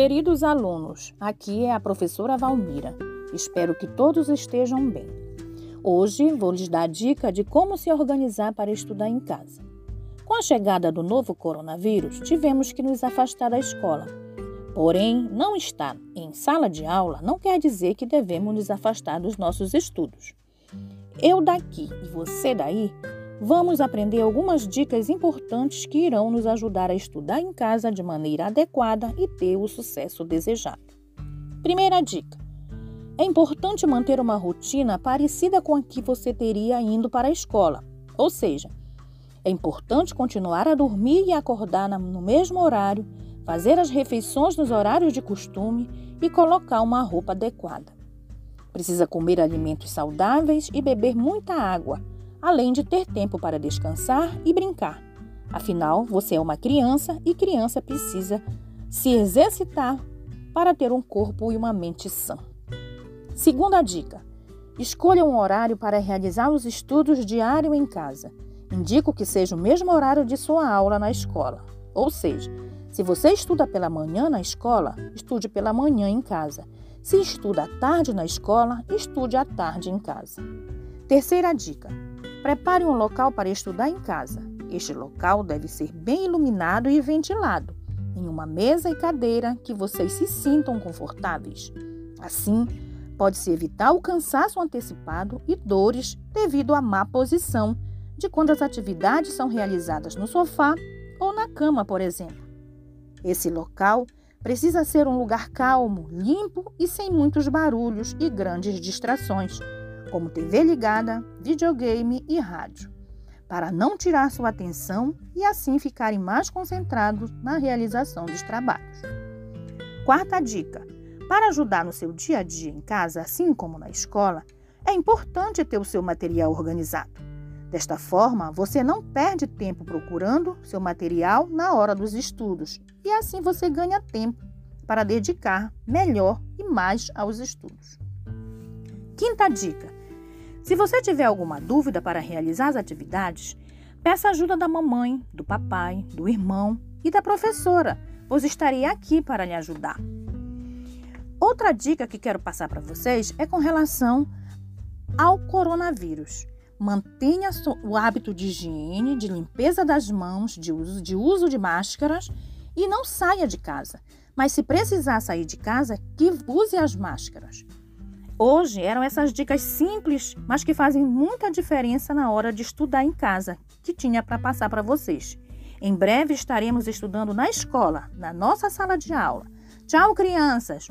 Queridos alunos, aqui é a professora Valmira. Espero que todos estejam bem. Hoje vou lhes dar dica de como se organizar para estudar em casa. Com a chegada do novo coronavírus, tivemos que nos afastar da escola. Porém, não estar em sala de aula não quer dizer que devemos nos afastar dos nossos estudos. Eu daqui e você daí vamos aprender algumas dicas importantes que irão nos ajudar a estudar em casa de maneira adequada e ter o sucesso desejado. Primeira dica: é importante manter uma rotina parecida com a que você teria indo para a escola, ou seja, é importante continuar a dormir e acordar no mesmo horário, fazer as refeições nos horários de costume e colocar uma roupa adequada. Precisa comer alimentos saudáveis e beber muita água além de ter tempo para descansar e brincar. Afinal, você é uma criança e criança precisa se exercitar para ter um corpo e uma mente sã. Segunda dica: escolha um horário para realizar os estudos diário em casa. Indico que seja o mesmo horário de sua aula na escola. Ou seja, se você estuda pela manhã na escola, estude pela manhã em casa. Se estuda à tarde na escola, estude à tarde em casa. Terceira dica: Prepare um local para estudar em casa. Este local deve ser bem iluminado e ventilado, em uma mesa e cadeira que vocês se sintam confortáveis. Assim, pode-se evitar o cansaço antecipado e dores devido à má posição de quando as atividades são realizadas no sofá ou na cama, por exemplo. Esse local precisa ser um lugar calmo, limpo e sem muitos barulhos e grandes distrações como TV ligada, videogame e rádio, para não tirar sua atenção e assim ficarem mais concentrados na realização dos trabalhos. Quarta dica: para ajudar no seu dia a dia em casa, assim como na escola, é importante ter o seu material organizado. Desta forma, você não perde tempo procurando seu material na hora dos estudos e assim você ganha tempo para dedicar melhor e mais aos estudos. Quinta dica: se você tiver alguma dúvida para realizar as atividades, peça ajuda da mamãe, do papai, do irmão e da professora, pois estarei aqui para lhe ajudar. Outra dica que quero passar para vocês é com relação ao coronavírus. Mantenha o hábito de higiene, de limpeza das mãos, de uso, de uso de máscaras e não saia de casa. Mas se precisar sair de casa, que use as máscaras. Hoje eram essas dicas simples, mas que fazem muita diferença na hora de estudar em casa, que tinha para passar para vocês. Em breve estaremos estudando na escola, na nossa sala de aula. Tchau, crianças!